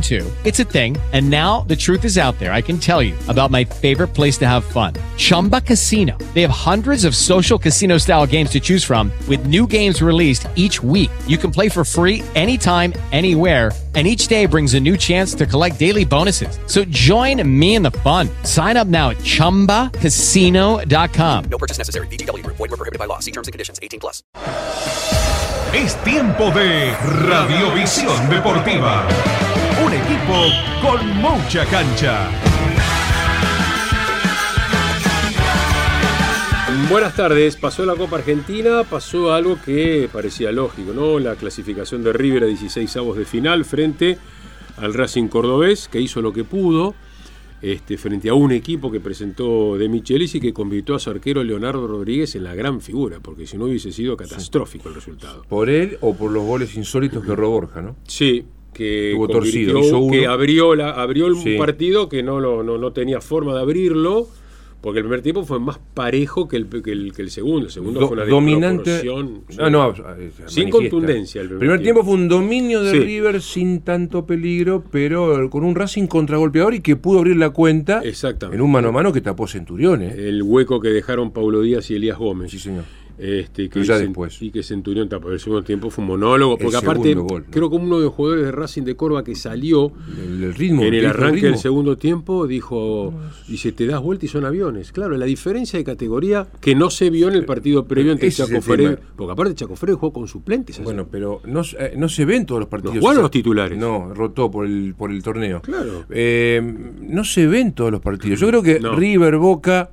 too. It's a thing. And now the truth is out there. I can tell you about my favorite place to have fun Chumba Casino. They have hundreds of social casino style games to choose from, with new games released each week. You can play for free anytime, anywhere. And each day brings a new chance to collect daily bonuses. So join me in the fun. Sign up now at chumbacasino.com. No purchase necessary. VGW Group. Void were prohibited by law. See terms and conditions. 18 plus. Es tiempo de Radiovisión Deportiva. Equipo con mucha cancha. Buenas tardes, pasó la Copa Argentina, pasó algo que parecía lógico, ¿no? La clasificación de River a 16 avos de final frente al Racing Cordobés, que hizo lo que pudo, este, frente a un equipo que presentó De Michelis y que convirtió a su arquero Leonardo Rodríguez en la gran figura, porque si no hubiese sido catastrófico el resultado. ¿Por él o por los goles insólitos que erró Borja, no? Sí, que, torcido, hizo uno. que abrió, la, abrió el Sí. partido que no, lo- no, no tenía forma de abrirlo, porque el primer tiempo fue más parejo que el, que el, que el segundo. El segundo Do- fue una dominante. no, Sin manifiesta. contundencia el primer primer tiempo fue un dominio de Sí. River sin tanto peligro, pero con un Racing contragolpeador y que pudo abrir la cuenta Exactamente. en un mano a mano que tapó Centurión. ¿eh? El hueco que dejaron Paulo Díaz y Elías Gómez. Sí, señor. Este, que Pero ya después. Y que Centurión tapó. El segundo tiempo fue un monólogo. El Porque aparte, segundo gol, ¿no? creo que uno de los jugadores de Racing de Córdoba que salió El, el ritmo. en el arranque ritmo. del segundo tiempo dijo, dice, te das vuelta y son aviones. Claro, la diferencia de categoría que no se vio en el partido previo entre Chaco tema. porque aparte Chaco Ferrer jugó con suplentes. Bueno, pero no, se- eh, no se ven todos los partidos. ¿No jugaron O sea, los titulares? No, rotó por el, por el torneo. Claro. Eh, no se ven todos los partidos. Yo creo que No. River, Boca,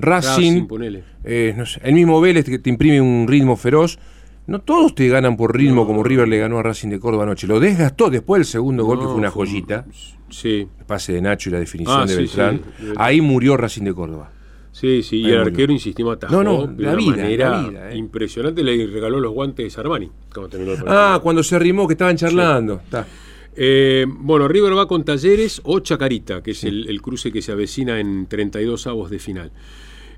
Racing, Racing, eh, no sé, el mismo Vélez que te imprime un ritmo feroz. No todos te ganan por ritmo como River le ganó a Racing de Córdoba anoche. Lo desgastó después del segundo gol, que fue una joyita. Sí, El pase de Nacho y la definición Ah, de sí, Beltrán. sí. Ahí murió Racing de Córdoba. sí, sí. Y el murió. arquero insistimos atajó No, no, de la una vida, manera la vida, eh. impresionante. Le regaló los guantes a Armani. cuando terminó el partido. Ah, cuando se arrimó que estaban charlando. Está. Eh, bueno, River va con Talleres o Chacarita, que es el, el cruce que se avecina en 32 avos de final.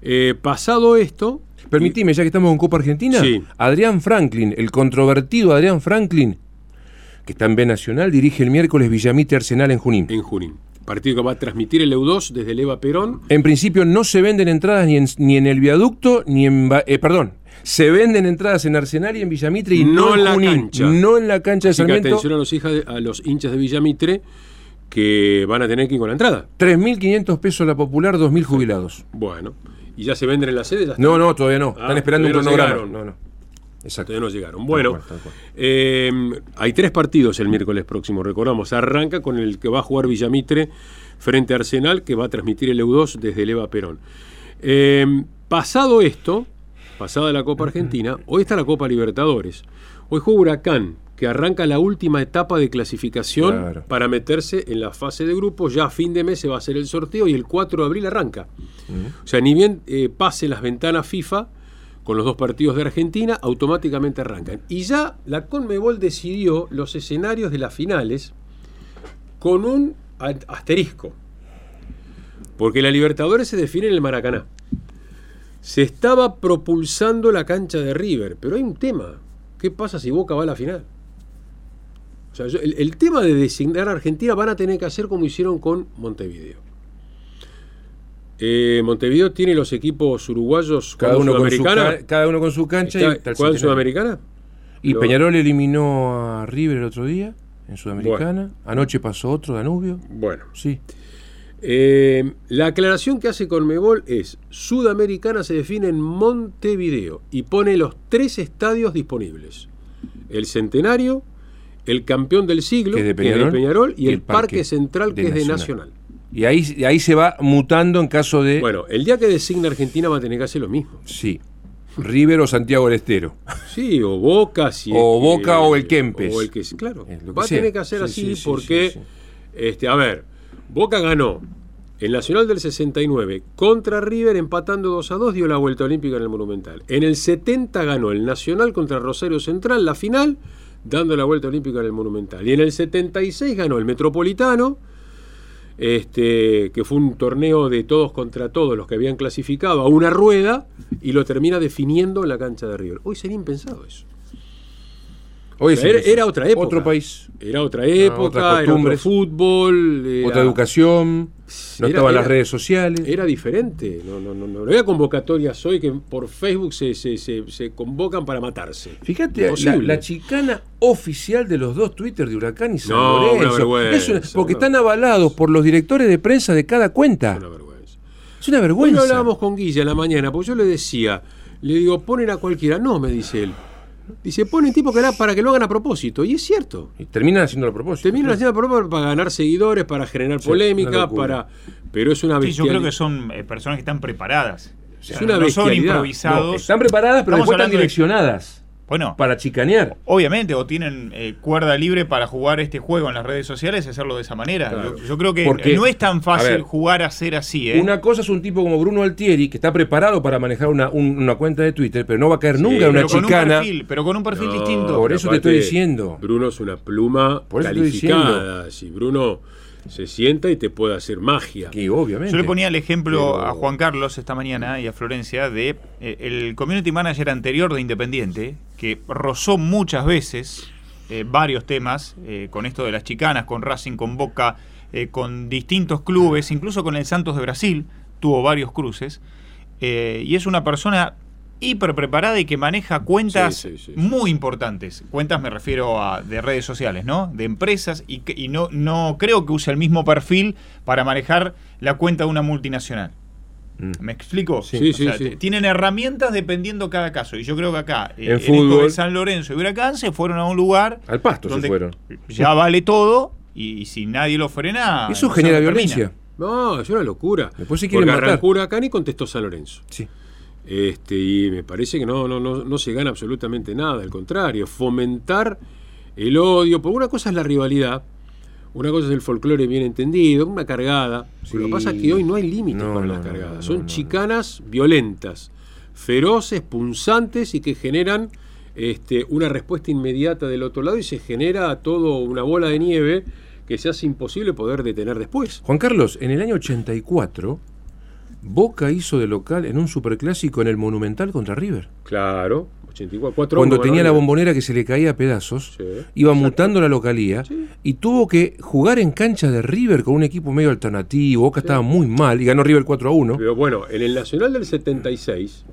Eh, pasado esto, Permitime, ya que estamos en Copa Argentina, Sí. Adrián Franklin, el controvertido Adrián Franklin, que está en B Nacional, dirige el miércoles Villamite Arsenal en Junín. en Junín. Partido que va a transmitir el EU2 desde el Eva Perón. En principio no se venden entradas ni en, ni en el viaducto, ni en... Eh, perdón, se venden entradas en Arsenal y en Villamitre y No no, en la Junín, cancha. No en la cancha de Así que Sarmiento. atención a los, hijas de- a los hinchas de Villamitre que van a tener que ir con la entrada. 3.500 pesos la popular, 2.000 jubilados. Bueno, y ya se venden en la sede. No, no, todavía no. Ah, Están esperando un no cronograma. llegaron. No, no. Exacto. Todavía no llegaron. Bueno, cual, tal cual. eh, hay tres partidos el miércoles próximo, recordamos. Arranca con el que va a jugar Villamitre frente a Arsenal, que va a transmitir el EU2 desde el Eva Perón. Eh, pasado esto, pasada la Copa Argentina, hoy está la Copa Libertadores. Hoy juega Huracán, que arranca la última etapa de clasificación Claro. para meterse en la fase de grupos. Ya a fin de mes se va a hacer el sorteo y el 4 de abril arranca. O sea, ni bien eh, pase las ventanas FIFA con los dos partidos de Argentina, automáticamente arrancan. Y ya la Conmebol decidió los escenarios de las finales con un asterisco. Porque la Libertadores se define en el Maracaná. Se estaba propulsando la cancha de River, pero hay un tema. ¿Qué pasa si Boca va a la final? O sea, yo- el, el tema de designar a Argentina van a tener que hacer como hicieron con Montevideo. Eh, Montevideo tiene los equipos uruguayos Cada uno, con su, cada uno con su cancha y Está- ¿Juegan centenario. Sudamericana? Y Peñarol eliminó a River el otro día en Sudamericana. Anoche pasó otro, Danubio. Bueno. Sí. Eh, la aclaración que hace Conmebol es, Sudamericana se define en Montevideo y pone los tres estadios disponibles. El Centenario, el Campeón del Siglo, Que es de que es Peñarol, Peñarol, y, y el, Parque, Parque Central, que de es de Nacional. Nacional. Y ahí, ahí se va mutando en caso de. Bueno, el día que designa Argentina va a tener que hacer lo mismo. Sí. River o Santiago del Estero. Sí, o Boca, si O es Boca o el Kempes. O el que claro. Lo Va a tener que hacer Sí, así sí, sí, porque, sí. este, a ver, Boca ganó el Nacional del 69 contra River empatando 2 a 2, dio la vuelta olímpica en el Monumental. En el 70 ganó el Nacional contra Rosario Central, la final, dando la vuelta olímpica en el Monumental. Y en el 76 ganó el Metropolitano, este, que fue un torneo de todos contra todos, los que habían clasificado a una rueda, y lo termina definiendo en la cancha de River. Hoy sería impensado eso. Hoy Era, otra época. Otro país. Era otra época, otras era otro fútbol. era- Otra educación. No Era- estaban era- las redes sociales. Era diferente. No, no, no, no había convocatorias hoy que por Facebook se, se, se, se convocan para matarse. Fíjate, la, la chicana oficial de los dos Twitter de Huracán y San No, Lorenzo. Es una- porque están avalados por los directores de prensa de cada cuenta. Una vergüenza. Es una Hoy vergüenza. lo hablábamos con Guilla en la mañana, porque yo le decía, le digo, ponen a cualquiera. No, me dice él. Dice, ponen tipo que era para que lo hagan a propósito. Y es cierto. Y terminan haciéndolo a propósito. Terminan haciendo a propósito para ganar seguidores, para generar Sí, polémica, para. Pero es una Sí, yo creo bestialidad. que son eh, personas que están preparadas. O sea, Es una no son bestialidad. improvisados. No, están preparadas, pero Estamos después están de- direccionadas Bueno, para chicanear. obviamente, o tienen eh, cuerda libre para jugar este juego en las redes sociales y hacerlo de esa manera. Claro. Yo, yo creo que Porque, no es tan a fácil ver, jugar a ser así, ¿eh? Una cosa es un tipo como Bruno Altieri, que está preparado para manejar una, un- una cuenta de Twitter, pero no va a caer nunca en una pero con un chicana. perfil, pero con un perfil No, distinto. Por eso te estoy diciendo. Bruno es una pluma Por eso estoy calificada. Si Bruno se sienta y te puede hacer magia. Que obviamente. Yo le ponía el ejemplo Pero- a Juan Carlos esta mañana y a Florencia de eh, el community manager anterior de Independiente, que rozó muchas veces eh, varios temas eh, con esto de las chicanas, con Racing, con Boca, eh, con distintos clubes, incluso con el Santos de Brasil, tuvo varios cruces, eh, y es una persona hiper preparada y que maneja cuentas Sí, sí, sí, sí. muy importantes. Cuentas me refiero a de redes sociales, ¿no? De empresas y, que- y no, no creo que use el mismo perfil para manejar la cuenta de una multinacional. Mm. ¿Me explico? Sí, O sí, sea, sí. t- Tienen herramientas dependiendo cada caso. Y yo creo que acá, eh, En esto fútbol. de San Lorenzo y Huracán, se fueron a un lugar Al pasto se donde fueron. ya vale todo y, si nadie lo frena. Eso no genera se termina. violencia. No, es una locura. Después se quieren Porque matar. Huracán y contestó San Lorenzo. Sí. Este, y me parece que no, no, no, no se gana absolutamente nada, al contrario, fomentar el odio, porque una cosa es la rivalidad, una cosa es el folclore bien entendido, una cargada. Sí. Lo que pasa es que hoy no hay límites No, para no, las cargadas, no, son chicanas violentas, feroces, punzantes y que generan este, una respuesta inmediata del otro lado y se genera todo una bola de nieve que se hace imposible poder detener después. Juan Carlos, en el año 84, Boca hizo de local en un superclásico en el Monumental contra River. Claro, 84. cuatro Cuando uno, tenía la bombonera que se le caía a pedazos, Sí. iba Exacto. mutando la localía Sí. y tuvo que jugar en cancha de River con un equipo medio alternativo. Boca estaba muy mal y ganó River 4 a 1. Pero bueno, en el Nacional del 76,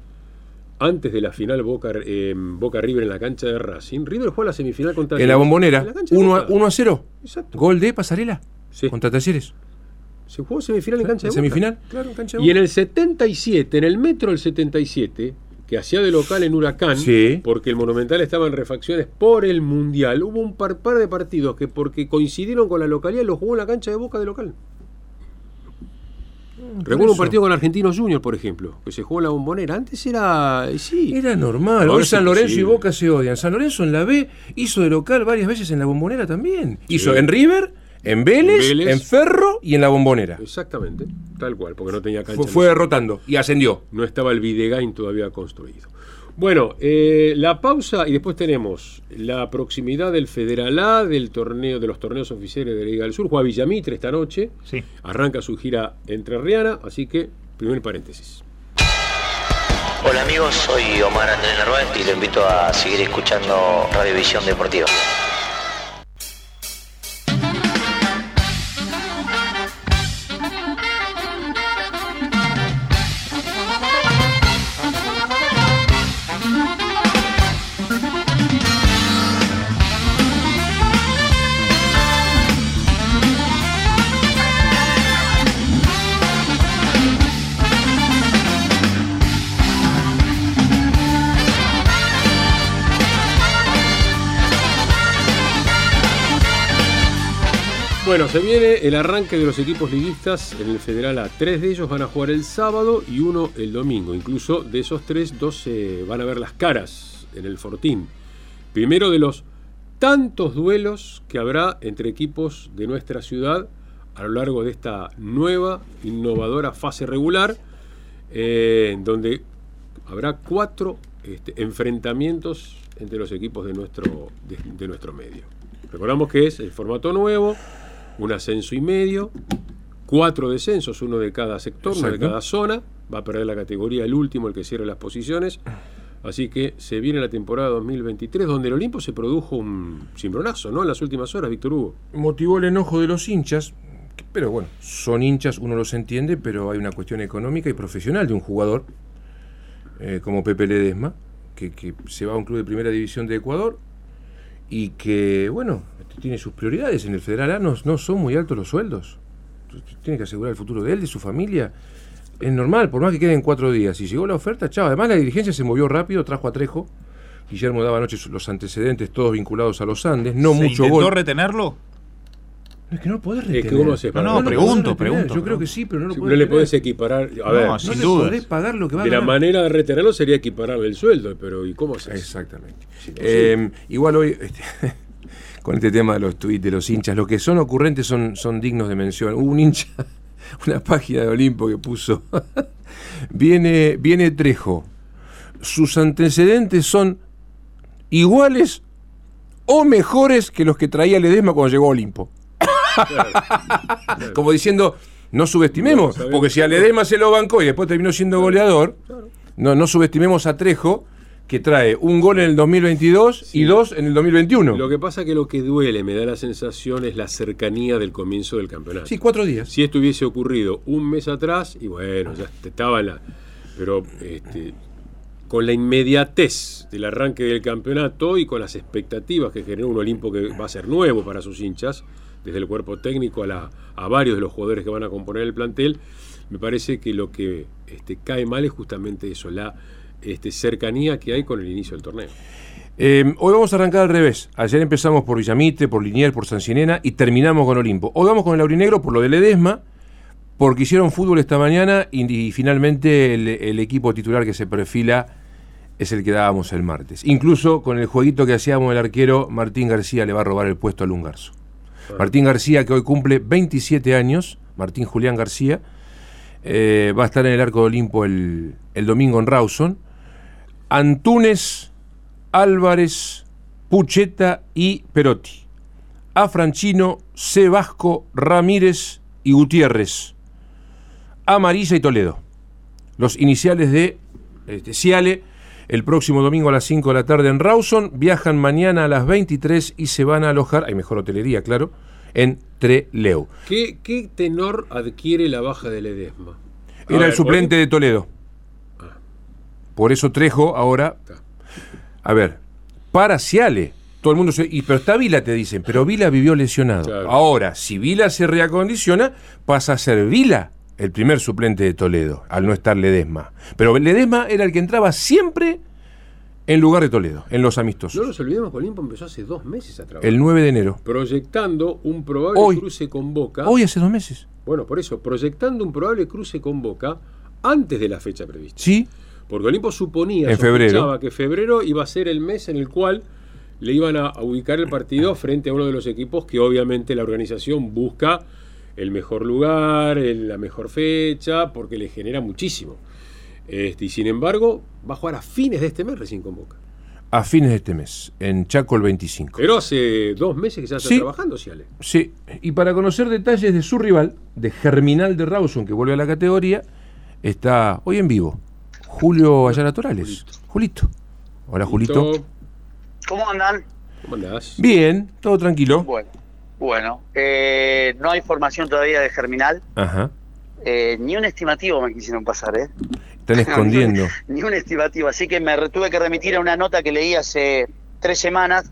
antes de la final Boca, eh, Boca River en la cancha de Racing, River jugó la semifinal contra En la bombonera, en la cancha de 1 a, Boca. 1 a 0. Exacto. Gol de Pasarela contra Talleres. Se jugó semifinal en cancha de Boca. Semifinal, claro, en cancha de Y en Boca. el 77, en el metro del 77, que hacía de local en Huracán, Sí. porque el Monumental estaba en refacciones por el Mundial, hubo un par, par de partidos que porque coincidieron con la localidad los jugó en la cancha de Boca de local. Recuerdo un partido con Argentinos Juniors, por ejemplo, que se jugó en la bombonera. Antes era. Sí. Era normal. Ahora Hoy San Lorenzo y. Boca se odian. San Lorenzo en la B hizo de local varias veces en la bombonera también. Hizo en River, en Vélez, En Vélez. en Ferro y en la bombonera. Exactamente, tal cual, porque no tenía cancha. Fue, fue derrotando y ascendió. No estaba el Videgain todavía construido. Bueno, eh, la pausa y después tenemos la proximidad del Federal A, del torneo, de los torneos oficiales de la Liga del Sur. Juega Villamitre esta noche. Sí. Arranca su gira entre Riana, así que, primer paréntesis. Hola amigos, soy Omar Andrés Narváez y lo invito a seguir escuchando Radiovisión Deportiva. Bueno, se viene el arranque de los equipos liguistas en el Federal A. Tres de ellos van a jugar el sábado y uno el domingo. Incluso de esos tres, dos se van a ver las caras en el Fortín. Primero de los tantos duelos que habrá entre equipos de nuestra ciudad a lo largo de esta nueva, innovadora fase regular, eh, donde habrá cuatro este, enfrentamientos entre los equipos de nuestro, de nuestro medio. Recordamos que es el formato nuevo, un ascenso y medio, cuatro descensos, uno de cada sector, uno de cada zona. Va a perder la categoría el último, el que cierre las posiciones. Así que se viene la temporada 2023, donde el Olimpo se produjo un cimbronazo, ¿no? En las últimas horas, Víctor Hugo. motivó el enojo de los hinchas, pero bueno, son hinchas, uno los entiende, pero hay una cuestión económica y profesional de un jugador eh, como Pepe Ledesma, que, que se va a un club de primera división de Ecuador y que, bueno, tiene sus prioridades. En el Federal A no, no son muy altos los sueldos. Tiene que asegurar el futuro de él, de su familia. Es normal, por más que queden cuatro días. Si llegó la oferta, chao. Además, la dirigencia se movió rápido, trajo a Trejo. Guillermo daba anoche los antecedentes, todos vinculados a los Andes. No ¿Se mucho intentó gol. retenerlo? No, es que no podés que retener. ¿cómo haces No, para- no, lo podés pregunto, pregunto, Yo creo que sí, pero no lo Si podés no le podés equiparar. A No, ver, No sin dudas. podés pagar lo que va a de la ganar. manera de retenerlo sería equipararle el sueldo, pero ¿y cómo haces? Exactamente. Sí, no, Eh, igual hoy, este, con este tema de los tuits de los hinchas, los que son ocurrentes son, son dignos de mención. Hubo un hincha, una página de Olimpo que puso, viene, viene Trejo, sus antecedentes son iguales o mejores que los que traía Ledesma cuando llegó a Olimpo. Como diciendo, no subestimemos, No, porque si a. Ledesma se lo bancó y después terminó siendo goleador, no, no subestimemos a Trejo, que trae un gol en el 2022 y dos en el 2021. Lo que pasa que lo que duele, me da la sensación, es la cercanía del comienzo del campeonato. Sí, cuatro días. Si esto hubiese ocurrido un mes atrás, y bueno, ya estaba la. Pero este, con la inmediatez del arranque del campeonato y con las expectativas que generó un Olimpo que va a ser nuevo para sus hinchas, desde el cuerpo técnico a, la- a varios de los jugadores que van a componer el plantel, me parece que lo que este, cae mal es justamente eso, la este, cercanía que hay con el inicio del torneo. Eh, hoy vamos a arrancar al revés. Ayer empezamos por Villamite, por Liniers, por Sancinena y terminamos con Olimpo. Hoy vamos con el Aurinegro por lo de Ledesma, porque hicieron fútbol esta mañana y, y finalmente el, el equipo titular que se perfila es el que dábamos el martes. Incluso con el jueguito que hacíamos el arquero, Martín García le va a robar el puesto a Lungarzo. Martín García, que hoy cumple 27 años, Martín Julián García, eh, va a estar en el arco de Olimpo el, el domingo en Rawson. Antunes, Álvarez, Pucheta y Perotti. A Franchino, C. Vasco, Ramírez y Gutiérrez. Amarilla y Toledo. Los iniciales de este, Ciale. El próximo domingo a las 5 de la tarde en Rawson. Viajan mañana a las 23 y se van a alojar, hay mejor hotelería, claro, en Treleu. ¿Qué, qué tenor adquiere la baja de Ledesma? A Era ver, el suplente de Toledo. Por eso Trejo ahora. A ver, para Ciale. Todo el mundo se. Y, pero está Vila, te dicen. Pero Vila vivió lesionado. Claro. Ahora, si Vila se reacondiciona, pasa a ser Vila el primer suplente de Toledo, al no estar Ledesma. Pero Ledesma era el que entraba siempre en lugar de Toledo, en los No amistosos. nos olvidemos que Olimpo empezó hace dos meses a trabajar. El 9 de enero. proyectando un probable Hoy. cruce con Boca. Hoy hace dos meses. Bueno, por eso, proyectando un probable cruce con Boca antes de la fecha prevista. Sí, Porque Olimpo suponía, En febrero. que febrero iba a ser el mes en el cual le iban a ubicar el partido frente a uno de los equipos que obviamente la organización busca el mejor lugar, el- la mejor fecha, porque le genera muchísimo. Este, y sin embargo, va a jugar a fines de este mes recién con Boca. a fines de este mes, en Chaco el 25. Pero hace dos meses que ya está Sí. trabajando, Ciale. Sí, y para conocer detalles de su rival, de Germinal de Rawson, que vuelve a la categoría, está hoy en vivo Julio Ayala Torales. Julito. Hola, Julito. ¿Cómo andan? ¿Cómo andás? Bien, todo tranquilo. Bueno, bueno eh, no hay formación todavía de Germinal. Ajá. Eh, ni un estimativo me quisieron pasar, ¿eh? Están escondiendo. Ni un estimativo. Así que me tuve que remitir a una nota que leí hace tres semanas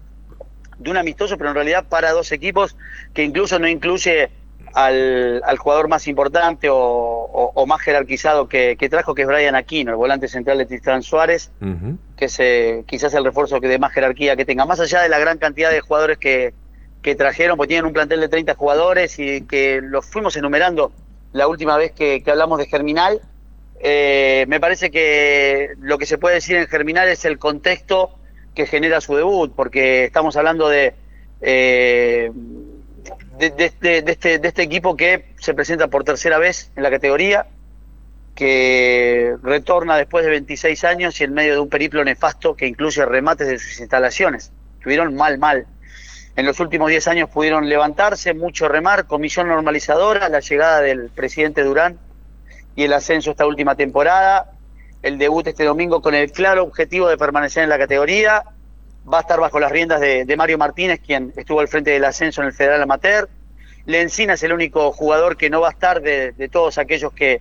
de un amistoso, pero en realidad para dos equipos que incluso no incluye al, al jugador más importante o, o- o más jerarquizado que, que trajo, que es Brian Aquino, el volante central de Tristán Suárez. Que es eh, quizás el refuerzo que de más jerarquía que tenga, más allá de la gran cantidad de jugadores que, que trajeron, porque tienen un plantel de 30 jugadores y que los fuimos enumerando la última vez que, hablamos de Germinal. Eh, me parece que lo que se puede decir en Germinal es el contexto que genera su debut, porque estamos hablando de, eh, de, de este- de este equipo que se presenta por tercera vez en la categoría, que retorna después de 26 años y en medio de un periplo nefasto que incluye remates de sus instalaciones. Estuvieron mal, mal. En los últimos 10 años pudieron levantarse, mucho remar, comisión normalizadora, la llegada del presidente Durán y el ascenso esta última temporada, el debut este domingo con el claro objetivo de permanecer en la categoría, va a estar bajo las riendas de, Mario Martínez, quien estuvo al frente del ascenso en el Federal Amateur. Lencina es el único jugador que no va a estar de, de todos aquellos que,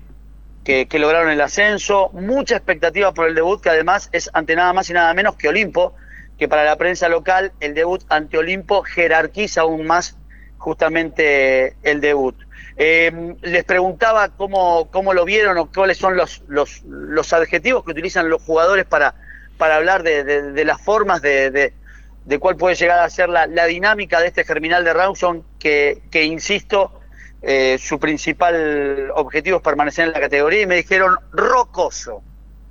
que, que lograron el ascenso. Mucha expectativa por el debut, que además es ante nada más y nada menos que Olimpo, que para la prensa local el debut ante Olimpo jerarquiza aún más justamente el debut. Eh, les preguntaba cómo, cómo lo vieron o cuáles son los, los, los adjetivos que utilizan los jugadores para, para hablar de, de- de las formas de, de- de cuál puede llegar a ser la, la dinámica de este germinal de Rawson, que, que insisto, eh, su principal objetivo es permanecer en la categoría, y me dijeron rocoso.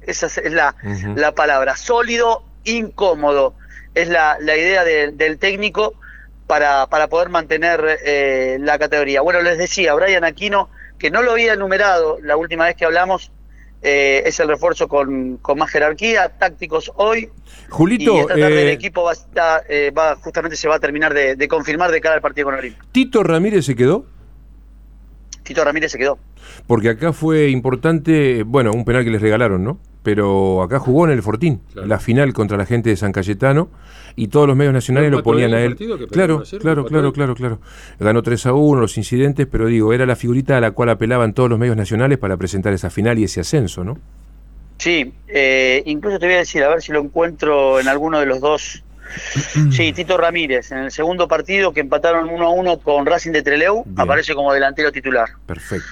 Esa es la, la palabra. Sólido, incómodo. Es la, la idea de- del técnico para, para poder mantener eh, la categoría. Bueno, les decía, Brian Aquino, que no lo había enumerado la última vez que hablamos, eh, es el refuerzo con, con más jerarquía, tácticos hoy. Julito, y esta tarde el eh, equipo va, a eh, va- justamente se va a terminar de, de confirmar de cara al partido con Olimpo. Tito Ramírez se quedó. Tito Ramírez se quedó. Porque acá fue importante, bueno, un penal que les regalaron, ¿no? Pero acá jugó en el Fortín, Claro. la final contra la gente de San Cayetano, y todos los medios nacionales ¿No lo ponían a él. Claro, claro, ¿Empató claro, claro, claro. Ganó 3 a 1 los incidentes, pero digo, era la figurita a la cual apelaban todos los medios nacionales para presentar esa final y ese ascenso, ¿no? Sí, eh, incluso te voy a decir, a ver si lo encuentro en alguno de los dos. Sí, Tito Ramírez, en el segundo partido que empataron 1 a 1 con Racing de Treleu, Bien. aparece como delantero titular. Perfecto.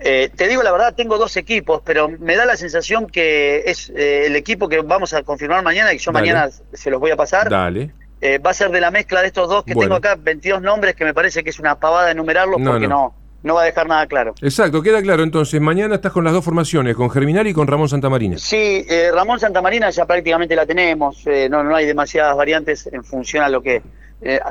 Eh, te digo la verdad, tengo dos equipos, pero me da la sensación que es eh, el equipo que vamos a confirmar mañana, y yo Dale. mañana se los voy a pasar. Dale. Eh, va a ser de la mezcla de estos dos, que Bueno. tengo acá 22 nombres, que me parece que es una pavada enumerarlos No, porque no. no. no va a dejar nada claro. Exacto, queda claro. Entonces, mañana estás con las dos formaciones, con Germinal y con Ramón Santamarina. Sí, eh, Ramón Santamarina ya prácticamente la tenemos, eh, no, no hay demasiadas variantes en función a lo que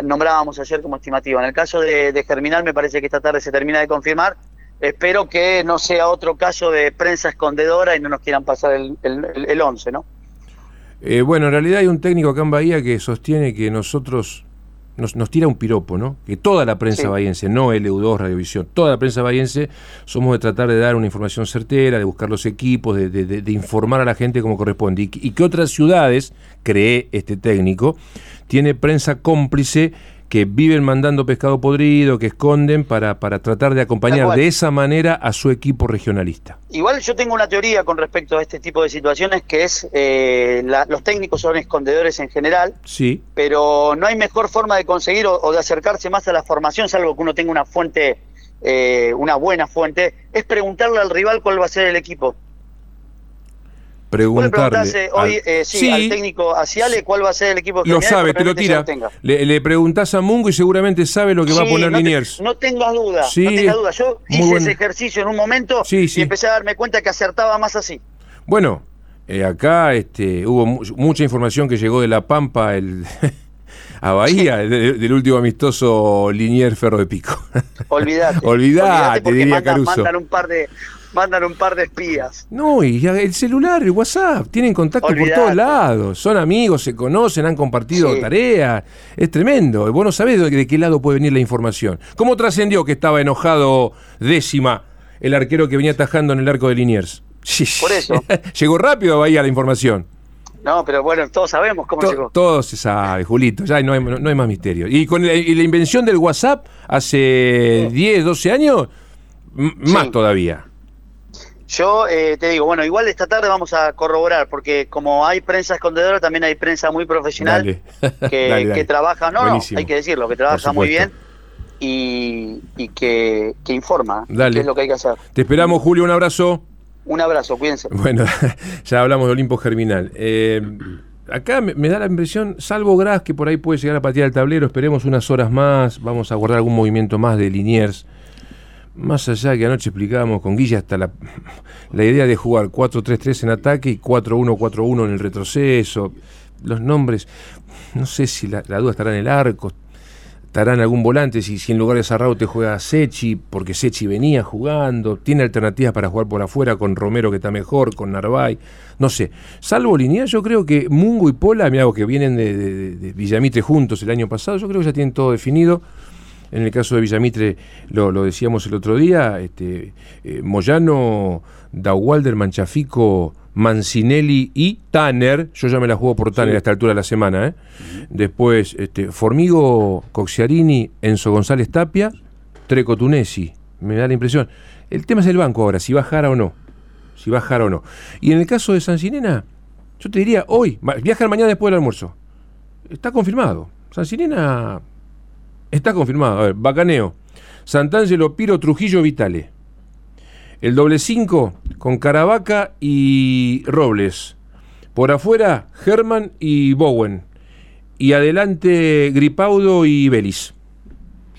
nombrábamos ayer como estimativa. En el caso de, de Germinal me parece que esta tarde se termina de confirmar. Espero que no sea otro caso de prensa escondedora y no nos quieran pasar el, el, el- el 11, ¿no? Eh, bueno, en realidad hay un técnico acá en Bahía que sostiene que nosotros nos, nos tira un piropo, ¿no? Que toda la prensa Sí. bahiense, no LU2, Radiovisión, toda la prensa bahiense somos de tratar de dar una información certera, de buscar los equipos, de, de- de- de informar a la gente como corresponde. Y, y que otras ciudades, cree este técnico, tiene prensa cómplice que viven mandando pescado podrido, que esconden para, para tratar de acompañar de esa manera a su equipo regionalista. Igual yo tengo una teoría con respecto a este tipo de situaciones que es eh, la- los técnicos son escondedores en general, Sí, pero no hay mejor forma de conseguir o, o de acercarse más a la formación, salvo que uno tenga una fuente, eh, una buena fuente, es preguntarle al rival cuál va a ser el equipo. Vos le preguntarle. eh, hoy, al- eh, sí, al técnico Asiale cuál va a ser el equipo Lo Germinal, sabe, te lo tira. Le, le preguntás a Mungo y seguramente sabe lo que va a Sí, poner no te- Liniers. No tengas duda, Sí, no tengas duda. Yo hice bueno. ese ejercicio en un momento Sí, sí. y empecé a darme cuenta que acertaba más así. Bueno, eh, acá este, hubo mu- mucha información que llegó de La Pampa el, a Bahía, de- del último amistoso Liniers Ferro de Pico. Olvídate. Olvidate, porque diría mandan, Caruso. mandan un par de mandan un par de espías. No, y el celular, el WhatsApp, tienen contacto por todos lados, son amigos, se conocen, han compartido Sí. tareas, es tremendo. Vos no sabés de, qué lado puede venir la información. ¿Cómo trascendió que estaba enojado décima el arquero que venía atajando en el arco de Liniers? Por eso. Llegó rápido a Bahía la información. No, pero bueno, todos sabemos cómo To- llegó. todo se sabe, Julito, ya no hay, no hay más misterio. Y con la, y la invención del WhatsApp hace 10, 12 años, más Sí. todavía. Yo eh, te digo, bueno, igual esta tarde vamos a corroborar, porque como hay prensa escondedora, también hay prensa muy profesional Dale. que, Dale, dale. que trabaja, no, no, Buenísimo. hay que decirlo, que trabaja muy bien y, y que, que informa, Dale. que es lo que hay que hacer. Te esperamos, Julio, un abrazo. Un abrazo, cuídense. Bueno, ya hablamos de Olimpo Germinal. Eh, acá me, me da la impresión, salvo Gras, que por ahí puede llegar a patear el tablero, esperemos unas horas más, vamos a guardar algún movimiento más de Liniers. Más allá que anoche explicábamos con Guilla hasta la, la idea de jugar 4-3-3 en ataque y 4-1-4-1 en el retroceso, los nombres, no sé si la, duda estará en el arco, estará en algún volante, si, si en lugar de Sarrao te juega Sechi, porque Sechi venía jugando, tiene alternativas para jugar por afuera con Romero que está mejor, con Narváez, no sé. Salvo Liniers, yo creo que Mungo y Pola, mira, que vienen de, de- de juntos el año pasado, yo creo que ya tienen todo definido. En el caso de Villamitre, lo, lo decíamos el otro día, este, eh, Moyano, Dauwalder, Manchafico, Mancinelli y Tanner. Yo ya me la juego por Tanner a esta altura de la semana. ¿eh? Después, este, Formigo, Coxiarini, Enzo González Tapia, Treco Tunesi. Me da la impresión. El tema es el banco ahora, si bajara o no. Si bajara o no. Y en el caso de Sancinena, yo te diría hoy, viajan mañana después del almuerzo. Está confirmado. Sancinena Está confirmado. A ver, Bacaneo. Santangelo, Piro, Trujillo, Vitale. El doble 5 con Caravaca y Robles. Por afuera, German y Bowen. Y adelante, Gripaudo y Vélez.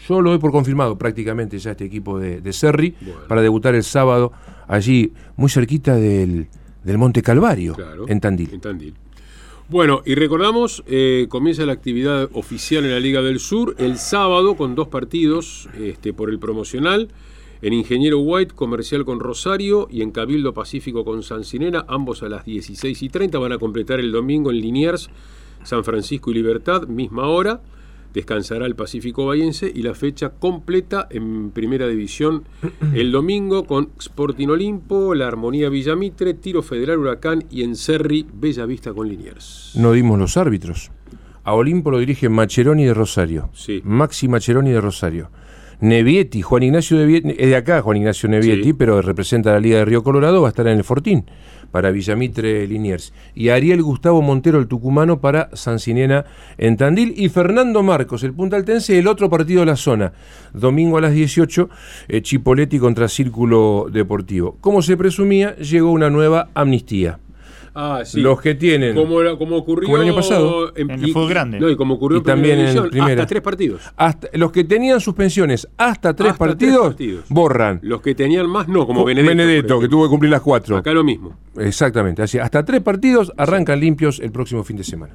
Yo lo doy por confirmado prácticamente ya este equipo de, de Serri Bueno. para debutar el sábado allí, muy cerquita del, del Monte Calvario, Claro, en Tandil. En Tandil. Bueno, y recordamos, eh, comienza la actividad oficial en la Liga del Sur el sábado con dos partidos este, por el promocional. En Ingeniero White, comercial con Rosario y en Cabildo Pacífico con Sancinena, ambos a las 16 y 30. Van a completar el domingo en Liniers, San Francisco y Libertad, misma hora. Descansará el Pacífico Bahiense y la fecha completa en Primera División el domingo con Sporting Olimpo, La Armonía Villamitre, Tiro Federal Huracán y en Cerri, Bella Vista con Liniers. no dimos los árbitros. A Olimpo lo dirige Macheroni de Rosario. Sí. Maxi Macheroni de Rosario. Nevietti, Juan Ignacio Nevietti, es de acá Juan Ignacio Nevietti, Sí. pero representa a la Liga de Río Colorado, va a estar en el Fortín para Villamitre Liniers. Y Ariel Gustavo Montero, el tucumano, para Sancinena en Tandil. Y Fernando Marcos, el puntaltense, el otro partido de la zona. Domingo a las 18, eh, Chipoletti contra Círculo Deportivo. Como se presumía, llegó una nueva amnistía. Ah, sí. Los que tienen Como, ocurrió Como el año pasado. En el fútbol grande. No, y como ocurrió Y también en primera. hasta tres partidos. hasta, los que tenían suspensiones hasta tres, Hasta tres partidos, partidos. borran. Los que tenían más, no, como Co- Benedetto. por que tuvo que cumplir las cuatro. Acá lo mismo. Exactamente, así. Hasta tres partidos arrancan limpios el próximo fin de semana.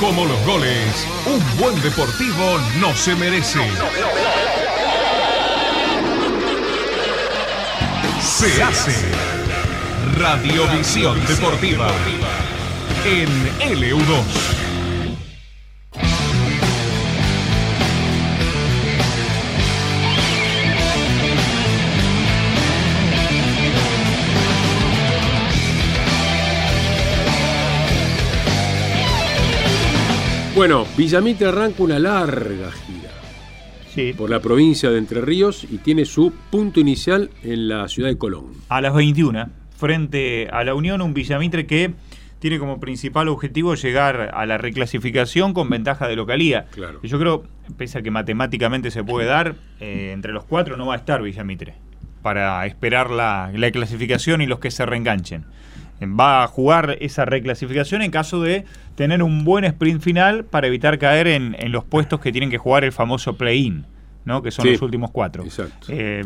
Como los goles, un buen deportivo no se merece. Se hace Radiovisión Deportiva en LU2. Bueno, Villamitre arranca una larga gira Sí. por la provincia de Entre Ríos y tiene su punto inicial en la ciudad de Colón. A las 21, frente a la Unión, un Villamitre que tiene como principal objetivo llegar a la reclasificación con ventaja de localía. Claro. Y yo creo, pese a que matemáticamente se puede dar, eh, entre los cuatro no va a estar Villamitre para esperar la, la clasificación y los que se reenganchen. Eh, Va a jugar esa reclasificación en caso de tener un buen sprint final para evitar caer en, en los puestos que tienen que jugar el famoso play-in, ¿no? que son Sí. los últimos cuatro. Exacto. Eh,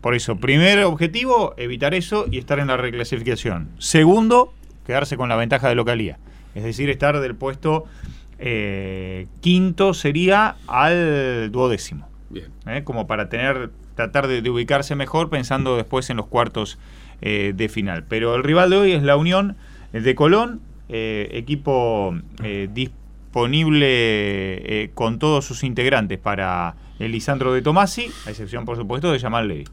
por eso, primer objetivo, evitar eso y estar en la reclasificación. Segundo, quedarse con la ventaja de localía. Es decir, estar del puesto eh, quinto sería al duodécimo. Bien. ¿eh? Como para tener, tratar de, de ubicarse mejor pensando después en los cuartos de final. Pero el rival de hoy es la Unión de Colón, equipo disponible con todos sus integrantes para Lisandro de Tomasi, a excepción por supuesto de Jamal Levy.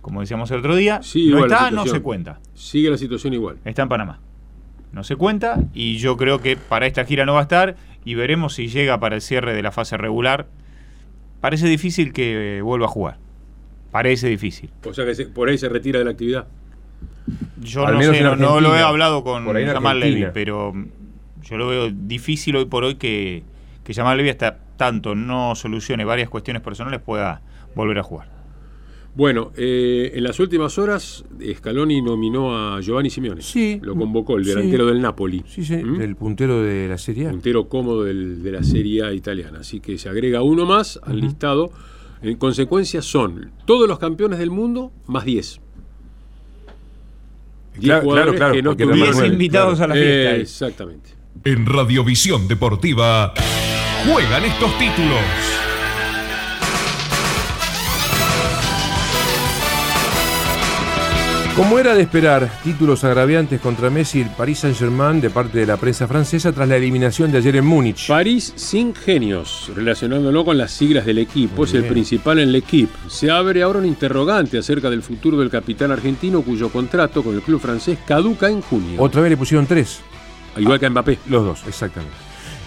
Como decíamos el otro día, Sí, no está, no se cuenta. Sigue la situación igual. Está en Panamá. No se cuenta y yo creo que para esta gira no va a estar y veremos si llega para el cierre de la fase regular. Parece difícil que eh, vuelva a jugar. Parece difícil. O sea que se- por ahí se retira de la actividad. Yo Al no sé, no, no lo he hablado con Jamal Levy, pero yo lo veo difícil hoy por hoy que, que Jamal Levy hasta tanto no solucione varias cuestiones personales pueda volver a jugar. Bueno, eh, en las últimas horas Scaloni nominó a Giovanni Simeone. Sí. Lo convocó, el Sí. delantero del Napoli. Sí, sí, ¿Mm? el puntero de la Serie A. puntero cómodo del- de la Serie A italiana. Así que se agrega uno más al listado. En consecuencia son todos los campeones del mundo más 10. 10 Claro, jugadores claro, claro, que no porque eran tuvieron- más nueve, invitados a la fiesta. Exactamente. En Radiovisión Deportiva juegan estos títulos. Como era de esperar, títulos agraviantes contra Messi y el Paris Saint-Germain de parte de la prensa francesa tras la eliminación de ayer en Múnich. París sin genios, relacionándolo con las siglas del equipo, es el principal en el equipo. Se abre ahora un interrogante acerca del futuro del capitán argentino cuyo contrato con el club francés caduca en junio. Otra vez le pusieron tres, Igual que a Mbappé. los dos, exactamente.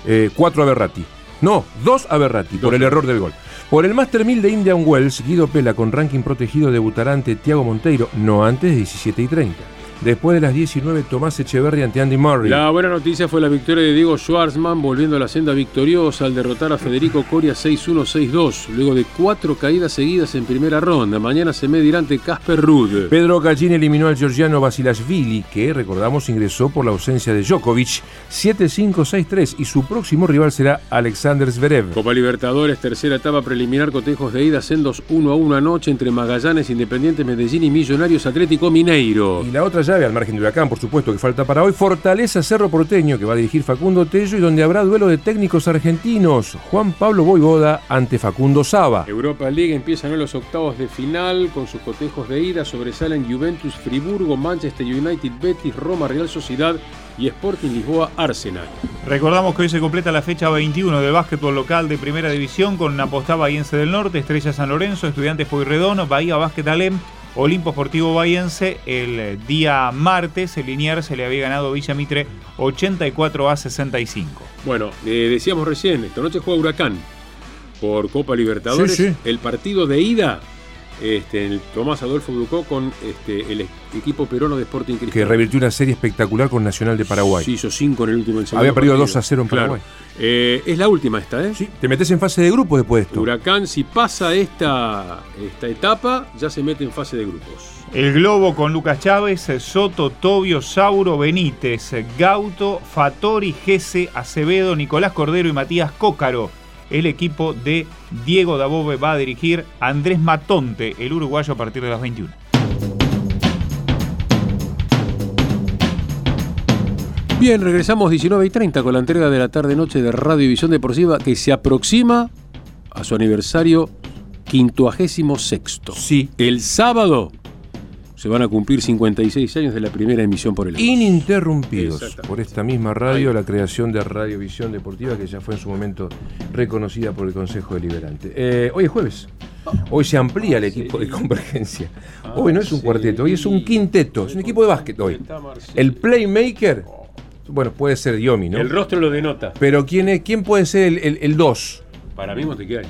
Eh, cuatro a Berratti. No, dos a Berratti, por el error del gol. Por el Master 1000 de Indian Wells, Guido Pela con ranking protegido debutará ante Thiago Monteiro, no antes de 17 y 30. Después de las 19, Tomás Echeverry ante Andy Murray. La buena noticia fue la victoria de Diego Schwartzman volviendo a la senda victoriosa al derrotar a Federico Coria 6-1, 6-2, luego de cuatro caídas seguidas en primera ronda. Mañana se medirá ante Casper Ruud. Pedro Gallín eliminó al georgiano Basilashvili, que recordamos ingresó por la ausencia de Djokovic, 7-5-6-3, y su próximo rival será Alexander Zverev. Copa Libertadores, tercera etapa preliminar, cotejos de ida, sendos 1 a 1 anoche entre Magallanes, Independiente Medellín y Millonarios Atlético Mineiro. Y la otra llave, al margen de Huracán, por supuesto, que falta para hoy, Fortaleza Cerro Porteño, que va a dirigir Facundo Tello y donde habrá duelo de técnicos argentinos. Juan Pablo Boivoda ante Facundo Saba. Europa League empiezan hoy los octavos de final con sus cotejos de ida. Sobresalen Juventus, Friburgo, Manchester United, Betis, Roma, Real Sociedad y Sporting Lisboa, Arsenal. Recordamos que hoy se completa la fecha 21 del básquetbol local de Primera División con Apostá Bahiense del Norte, Estrella San Lorenzo, Estudiantes Pueyrredón, Bahía Básquet Alem, Olimpo Esportivo Bahiense. El día martes, el Liniers se le había ganado Villa Mitre 84 a 65. Bueno, eh, decíamos recién, esta noche juega Huracán por Copa Libertadores. Sí, sí. El partido de ida, este, el Tomás Adolfo Ducó con este, el equipo peruano de Sporting Cristal. Que revirtió una serie espectacular con Nacional de Paraguay. Sí, hizo 5 en el último en el segundo Había perdido partido. 2 a 0 en Claro. Paraguay. Eh, es la última esta, ¿eh? Sí, te metes en fase de grupo después de esto. Huracán, si pasa esta, esta etapa, ya se mete en fase de grupos. El Globo con Lucas Chávez, Soto, Tobio, Sauro, Benítez, Gauto, Fatori, Gese, Acevedo, Nicolás Cordero y Matías Cócaro. El equipo de Diego Dabove va a dirigir Andrés Matonte, el uruguayo, a partir de las 21. Bien, regresamos 19 y 30 con la entrega de la tarde-noche de Radio y Visión Deportiva que se aproxima a su aniversario 56. Sí. El sábado se van a cumplir 56 años de la primera emisión por el aire. Ininterrumpidos por esta misma radio, la creación de Radiovisión Deportiva, que ya fue en su momento reconocida por el Consejo Deliberante. Eh, hoy es jueves. Hoy se amplía el equipo de convergencia. Hoy no es un cuarteto, hoy es un quinteto, es un equipo de básquet hoy. El playmaker, bueno, puede ser Diomi, ¿no? El rostro lo denota. Pero ¿quién, es, quién puede ser el 2? Para mí Montechiari.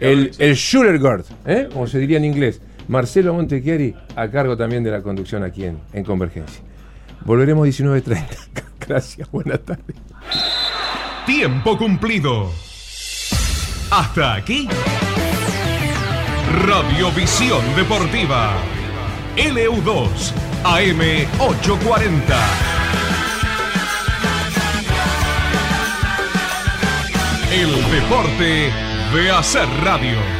El, el shooter guard, ¿eh? como se diría en inglés. Marcelo Montechiari a cargo también de la conducción aquí en, en Convergencia. Volveremos 19.30. Gracias, buenas tardes. Tiempo cumplido. Hasta aquí. Radiovisión Deportiva. LU2 AM 840. El deporte de hacer radio.